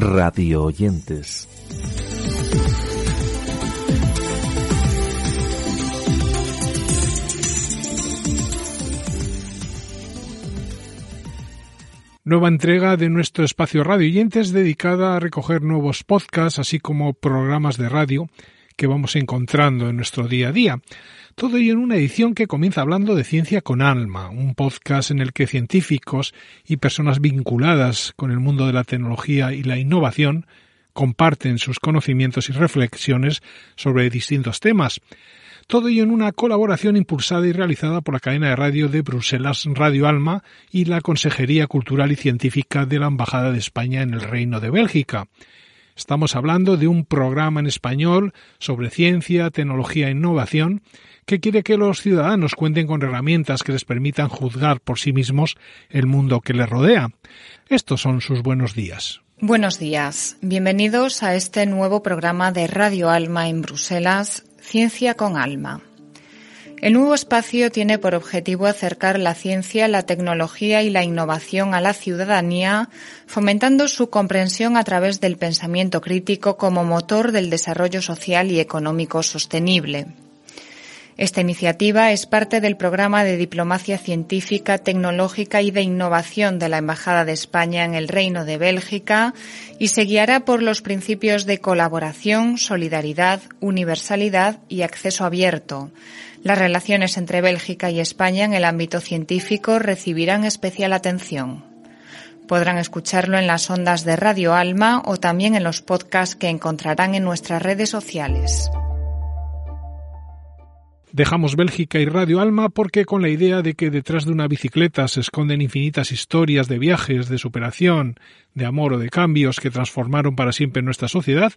radio oyentes. Nueva entrega de nuestro espacio Radio Oyentes dedicada a recoger nuevos podcasts, así como programas de radio que vamos encontrando en nuestro día a día. Todo ello en una edición que comienza hablando de Ciencia con Alma, un podcast en el que científicos y personas vinculadas con el mundo de la tecnología y la innovación comparten sus conocimientos y reflexiones sobre distintos temas. Todo ello en una colaboración impulsada y realizada por la cadena de radio de Bruselas Radio Alma y la Consejería Cultural y Científica de la Embajada de España en el Reino de Bélgica. Estamos hablando de un programa en español sobre ciencia, tecnología e innovación que quiere que los ciudadanos cuenten con herramientas que les permitan juzgar por sí mismos el mundo que les rodea. Estos son sus buenos días. Buenos días. Bienvenidos a este nuevo programa de Radio Alma en Bruselas, Ciencia con Alma. El nuevo espacio tiene por objetivo acercar la ciencia, la tecnología y la innovación a la ciudadanía, fomentando su comprensión a través del pensamiento crítico como motor del desarrollo social y económico sostenible. Esta iniciativa es parte del programa de diplomacia científica, tecnológica y de innovación de la Embajada de España en el Reino de Bélgica y se guiará por los principios de colaboración, solidaridad, universalidad y acceso abierto. Las relaciones entre Bélgica y España en el ámbito científico recibirán especial atención. Podrán escucharlo en las ondas de Radio Alma o también en los podcasts que encontrarán en nuestras redes sociales. Dejamos Bélgica y Radio Alma porque con la idea de que detrás de una bicicleta se esconden infinitas historias de viajes, de superación, de amor o de cambios que transformaron para siempre nuestra sociedad,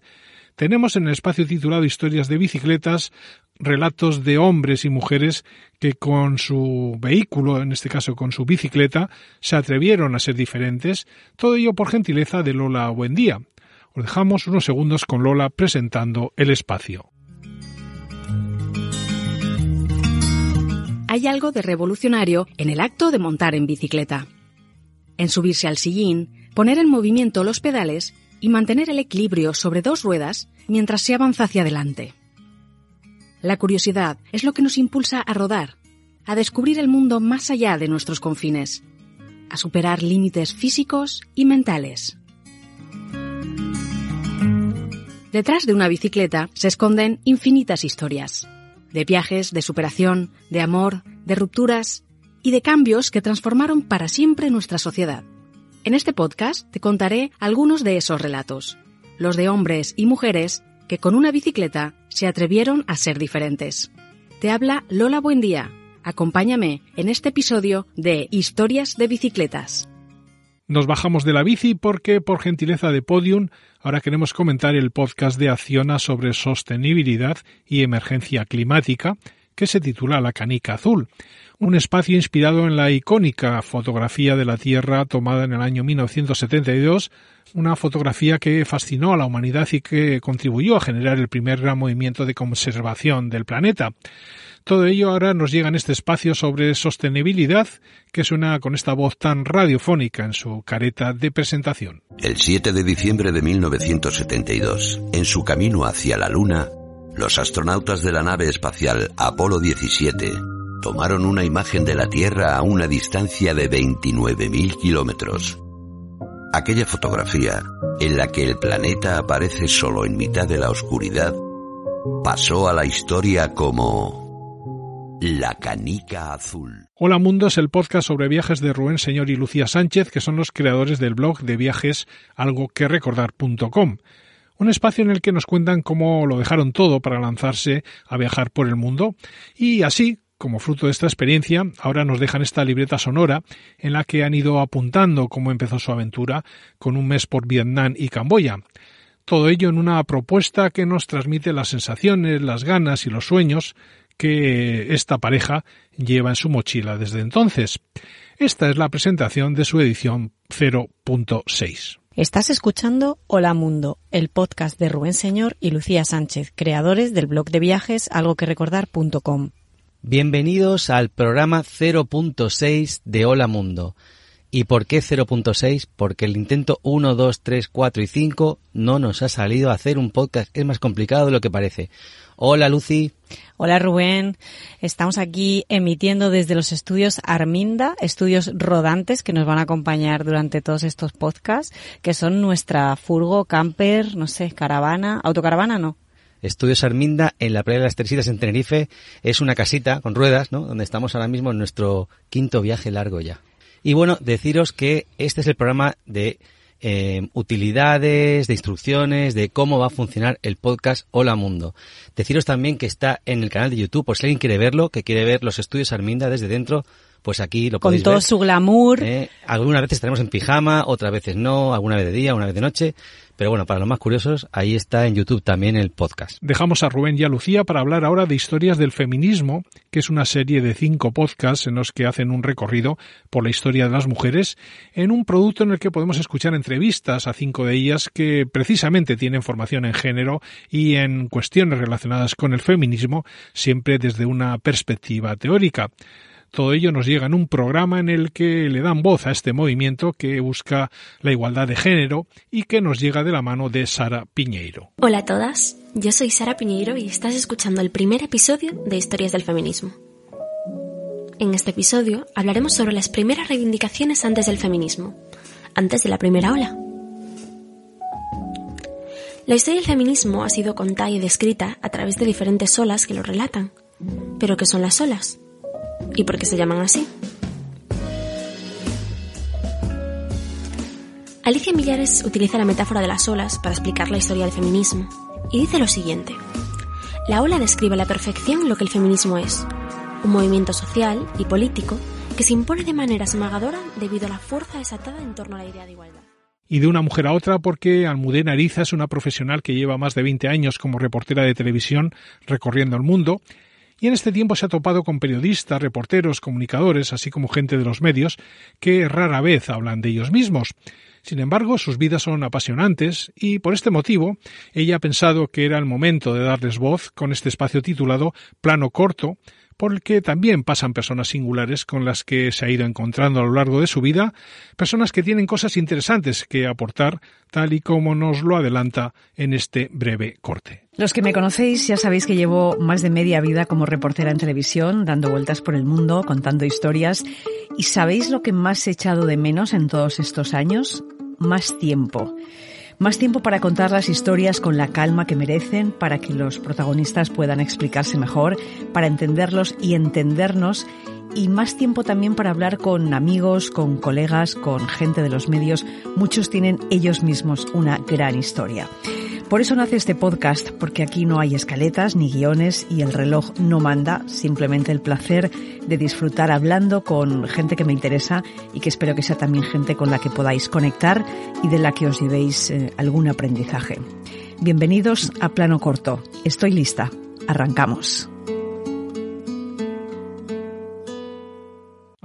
tenemos en el espacio titulado Historias de bicicletas relatos de hombres y mujeres que con su vehículo, en este caso con su bicicleta, se atrevieron a ser diferentes, todo ello por gentileza de Lola Buendía. Os dejamos unos segundos con Lola presentando el espacio. hay algo de revolucionario en el acto de montar en bicicleta. En subirse al sillín, poner en movimiento los pedales y mantener el equilibrio sobre dos ruedas mientras se avanza hacia adelante. La curiosidad es lo que nos impulsa a rodar, a descubrir el mundo más allá de nuestros confines, a superar límites físicos y mentales. Detrás de una bicicleta se esconden infinitas historias de viajes, de superación, de amor, de rupturas y de cambios que transformaron para siempre nuestra sociedad. En este podcast te contaré algunos de esos relatos, los de hombres y mujeres que con una bicicleta se atrevieron a ser diferentes. Te habla Lola Buendía. Acompáñame en este episodio de Historias de Bicicletas. Nos bajamos de la bici porque, por gentileza de Podium, ahora queremos comentar el podcast de Acciona sobre sostenibilidad y emergencia climática, que se titula La Canica Azul, un espacio inspirado en la icónica fotografía de la Tierra tomada en el año 1972, una fotografía que fascinó a la humanidad y que contribuyó a generar el primer gran movimiento de conservación del planeta. Todo ello ahora nos llega en este espacio sobre sostenibilidad que suena con esta voz tan radiofónica en su careta de presentación. El 7 de diciembre de 1972, en su camino hacia la Luna, los astronautas de la nave espacial Apolo 17 tomaron una imagen de la Tierra a una distancia de 29.000 kilómetros. Aquella fotografía, en la que el planeta aparece solo en mitad de la oscuridad, pasó a la historia como la Canica Azul. Hola Mundo es el podcast sobre viajes de Rubén Señor y Lucía Sánchez, que son los creadores del blog de viajes algo que. Un espacio en el que nos cuentan cómo lo dejaron todo para lanzarse a viajar por el mundo y así, como fruto de esta experiencia, ahora nos dejan esta libreta sonora en la que han ido apuntando cómo empezó su aventura con un mes por Vietnam y Camboya. Todo ello en una propuesta que nos transmite las sensaciones, las ganas y los sueños que esta pareja lleva en su mochila desde entonces. Esta es la presentación de su edición 0.6. Estás escuchando Hola Mundo, el podcast de Rubén Señor y Lucía Sánchez, creadores del blog de viajes algo que recordar.com. Bienvenidos al programa 0.6 de Hola Mundo. ¿Y por qué 0.6? Porque el intento 1, 2, 3, 4 y 5 no nos ha salido a hacer un podcast. Es más complicado de lo que parece. Hola Lucy. Hola Rubén. Estamos aquí emitiendo desde los estudios Arminda, estudios rodantes que nos van a acompañar durante todos estos podcasts, que son nuestra furgo, camper, no sé, caravana, autocaravana no. Estudios Arminda en la playa de las Teresitas en Tenerife. Es una casita con ruedas, ¿no? Donde estamos ahora mismo en nuestro quinto viaje largo ya. Y bueno, deciros que este es el programa de eh, utilidades, de instrucciones, de cómo va a funcionar el podcast Hola Mundo. Deciros también que está en el canal de YouTube, por si alguien quiere verlo, que quiere ver los estudios Arminda desde dentro, pues aquí lo podéis Con todo ver. su glamour. Eh, algunas veces estaremos en pijama, otras veces no, alguna vez de día, una vez de noche. Pero bueno, para los más curiosos, ahí está en YouTube también el podcast. Dejamos a Rubén y a Lucía para hablar ahora de Historias del Feminismo, que es una serie de cinco podcasts en los que hacen un recorrido por la historia de las mujeres, en un producto en el que podemos escuchar entrevistas a cinco de ellas que precisamente tienen formación en género y en cuestiones relacionadas con el feminismo, siempre desde una perspectiva teórica. Todo ello nos llega en un programa en el que le dan voz a este movimiento que busca la igualdad de género y que nos llega de la mano de Sara Piñeiro. Hola a todas, yo soy Sara Piñeiro y estás escuchando el primer episodio de Historias del Feminismo. En este episodio hablaremos sobre las primeras reivindicaciones antes del feminismo, antes de la primera ola. La historia del feminismo ha sido contada y descrita a través de diferentes olas que lo relatan. ¿Pero qué son las olas? ¿Y por qué se llaman así? Alicia Millares utiliza la metáfora de las olas para explicar la historia del feminismo y dice lo siguiente. La ola describe a la perfección lo que el feminismo es, un movimiento social y político que se impone de manera esmagadora debido a la fuerza desatada en torno a la idea de igualdad. Y de una mujer a otra porque Almudena Ariza es una profesional que lleva más de 20 años como reportera de televisión recorriendo el mundo y en este tiempo se ha topado con periodistas, reporteros, comunicadores, así como gente de los medios que rara vez hablan de ellos mismos. Sin embargo, sus vidas son apasionantes y por este motivo ella ha pensado que era el momento de darles voz con este espacio titulado Plano Corto, por el que también pasan personas singulares con las que se ha ido encontrando a lo largo de su vida, personas que tienen cosas interesantes que aportar, tal y como nos lo adelanta en este breve corte. Los que me conocéis ya sabéis que llevo más de media vida como reportera en televisión, dando vueltas por el mundo, contando historias. ¿Y sabéis lo que más he echado de menos en todos estos años? Más tiempo. Más tiempo para contar las historias con la calma que merecen, para que los protagonistas puedan explicarse mejor, para entenderlos y entendernos, y más tiempo también para hablar con amigos, con colegas, con gente de los medios. Muchos tienen ellos mismos una gran historia. Por eso nace este podcast, porque aquí no hay escaletas ni guiones y el reloj no manda, simplemente el placer de disfrutar hablando con gente que me interesa y que espero que sea también gente con la que podáis conectar y de la que os llevéis eh, algún aprendizaje. Bienvenidos a Plano Corto. Estoy lista. Arrancamos.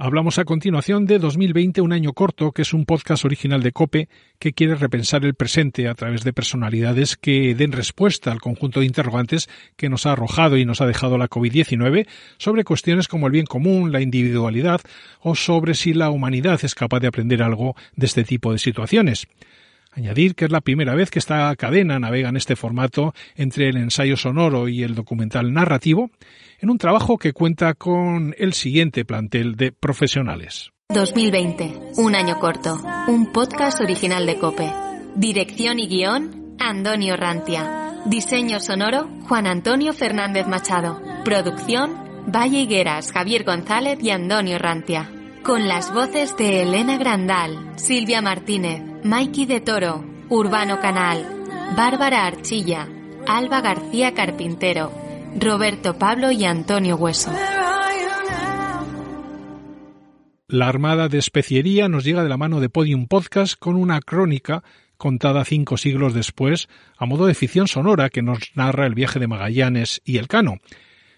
Hablamos a continuación de 2020, un año corto, que es un podcast original de Cope que quiere repensar el presente a través de personalidades que den respuesta al conjunto de interrogantes que nos ha arrojado y nos ha dejado la COVID-19 sobre cuestiones como el bien común, la individualidad o sobre si la humanidad es capaz de aprender algo de este tipo de situaciones. Añadir que es la primera vez que esta cadena navega en este formato entre el ensayo sonoro y el documental narrativo, en un trabajo que cuenta con el siguiente plantel de profesionales. 2020, un año corto, un podcast original de Cope. Dirección y guion, Antonio Rantia. Diseño sonoro, Juan Antonio Fernández Machado. Producción, Valle Higueras, Javier González y Antonio Rantia. Con las voces de Elena Grandal, Silvia Martínez, Mikey de Toro, Urbano Canal, Bárbara Archilla, Alba García Carpintero, Roberto Pablo y Antonio Hueso. La Armada de Especiería nos llega de la mano de Podium Podcast con una crónica contada cinco siglos después, a modo de ficción sonora que nos narra el viaje de Magallanes y el Cano.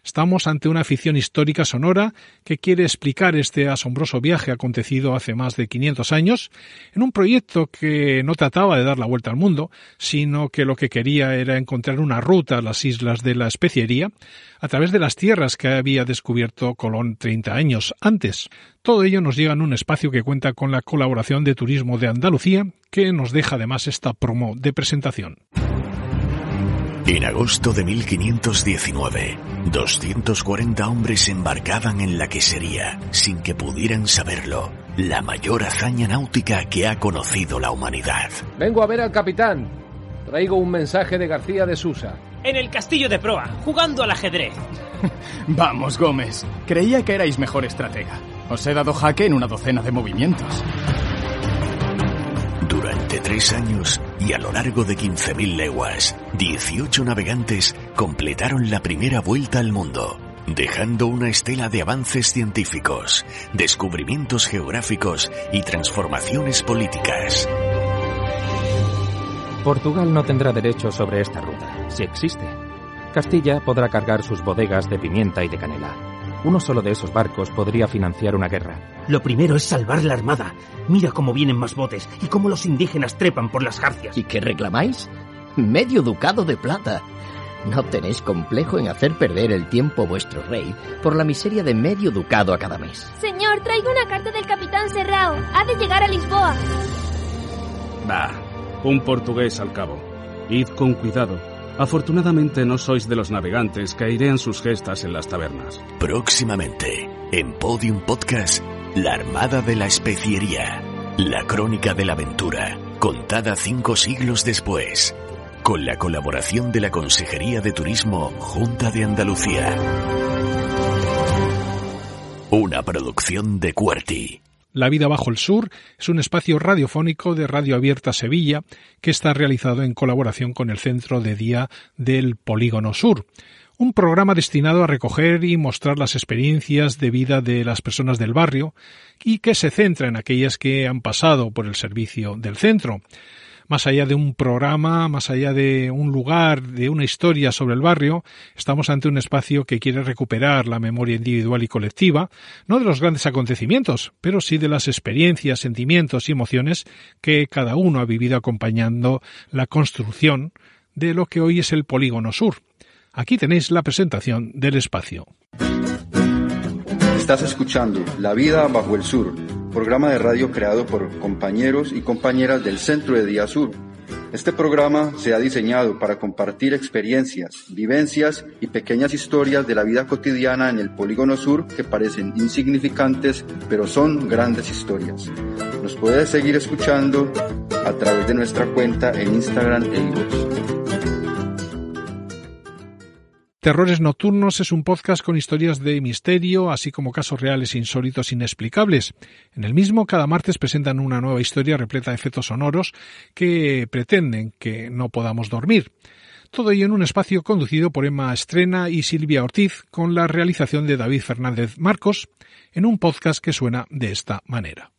Estamos ante una ficción histórica sonora que quiere explicar este asombroso viaje acontecido hace más de 500 años en un proyecto que no trataba de dar la vuelta al mundo, sino que lo que quería era encontrar una ruta a las islas de la especiería a través de las tierras que había descubierto Colón 30 años antes. Todo ello nos llega en un espacio que cuenta con la colaboración de Turismo de Andalucía, que nos deja además esta promo de presentación. En agosto de 1519, 240 hombres embarcaban en la que sería, sin que pudieran saberlo, la mayor hazaña náutica que ha conocido la humanidad. Vengo a ver al capitán. Traigo un mensaje de García de Susa. En el castillo de proa, jugando al ajedrez. Vamos, Gómez. Creía que erais mejor estratega. Os he dado jaque en una docena de movimientos. Tres años y a lo largo de 15.000 leguas, 18 navegantes completaron la primera vuelta al mundo, dejando una estela de avances científicos, descubrimientos geográficos y transformaciones políticas. Portugal no tendrá derecho sobre esta ruta, si existe. Castilla podrá cargar sus bodegas de pimienta y de canela. Uno solo de esos barcos podría financiar una guerra. Lo primero es salvar la armada. Mira cómo vienen más botes y cómo los indígenas trepan por las jarcias. ¿Y qué reclamáis? Medio ducado de plata. No tenéis complejo en hacer perder el tiempo vuestro rey por la miseria de medio ducado a cada mes. Señor, traigo una carta del capitán Serrao. Ha de llegar a Lisboa. Bah, un portugués al cabo. Id con cuidado. Afortunadamente no sois de los navegantes que airean sus gestas en las tabernas. Próximamente, en Podium Podcast, La Armada de la Especiería. La crónica de la aventura, contada cinco siglos después. Con la colaboración de la Consejería de Turismo Junta de Andalucía. Una producción de Cuerti. La vida bajo el sur es un espacio radiofónico de Radio Abierta Sevilla que está realizado en colaboración con el Centro de Día del Polígono Sur, un programa destinado a recoger y mostrar las experiencias de vida de las personas del barrio y que se centra en aquellas que han pasado por el servicio del centro más allá de un programa, más allá de un lugar, de una historia sobre el barrio, estamos ante un espacio que quiere recuperar la memoria individual y colectiva, no de los grandes acontecimientos, pero sí de las experiencias, sentimientos y emociones que cada uno ha vivido acompañando la construcción de lo que hoy es el Polígono Sur. Aquí tenéis la presentación del espacio. Estás escuchando La vida bajo el sur programa de radio creado por compañeros y compañeras del Centro de Día Sur. Este programa se ha diseñado para compartir experiencias, vivencias y pequeñas historias de la vida cotidiana en el Polígono Sur que parecen insignificantes, pero son grandes historias. Nos puedes seguir escuchando a través de nuestra cuenta en Instagram e Terrores Nocturnos es un podcast con historias de misterio, así como casos reales insólitos inexplicables. En el mismo, cada martes presentan una nueva historia repleta de efectos sonoros que pretenden que no podamos dormir. Todo ello en un espacio conducido por Emma Estrena y Silvia Ortiz, con la realización de David Fernández Marcos, en un podcast que suena de esta manera.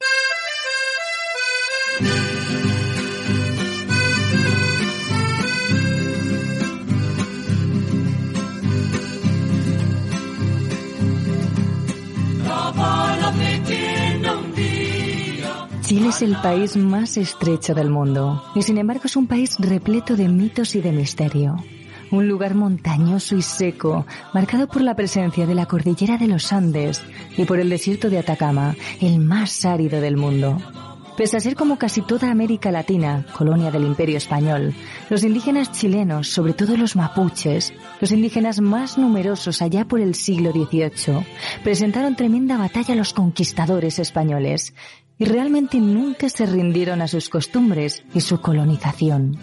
Chile es el país más estrecho del mundo y sin embargo es un país repleto de mitos y de misterio. Un lugar montañoso y seco, marcado por la presencia de la cordillera de los Andes y por el desierto de Atacama, el más árido del mundo. Pese a ser como casi toda América Latina, colonia del Imperio Español, los indígenas chilenos, sobre todo los mapuches, los indígenas más numerosos allá por el siglo XVIII, presentaron tremenda batalla a los conquistadores españoles y realmente nunca se rindieron a sus costumbres y su colonización.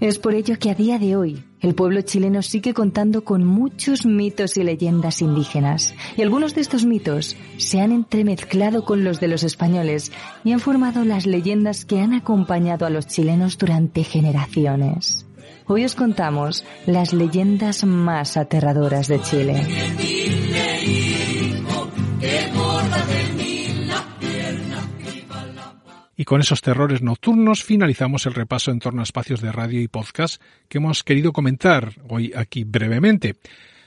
Es por ello que a día de hoy el pueblo chileno sigue contando con muchos mitos y leyendas indígenas, y algunos de estos mitos se han entremezclado con los de los españoles y han formado las leyendas que han acompañado a los chilenos durante generaciones. Hoy os contamos las leyendas más aterradoras de Chile. Con esos terrores nocturnos finalizamos el repaso en torno a espacios de radio y podcast que hemos querido comentar hoy aquí brevemente.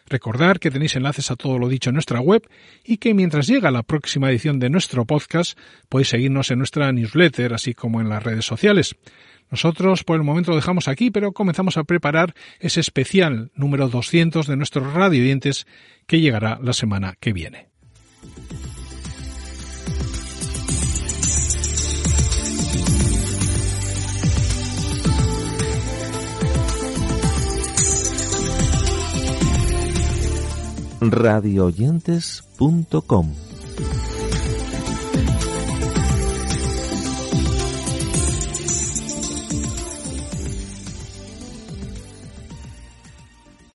Recordar que tenéis enlaces a todo lo dicho en nuestra web y que mientras llega la próxima edición de nuestro podcast podéis seguirnos en nuestra newsletter así como en las redes sociales. Nosotros por el momento lo dejamos aquí, pero comenzamos a preparar ese especial número 200 de nuestros radio que llegará la semana que viene. radioyentes.com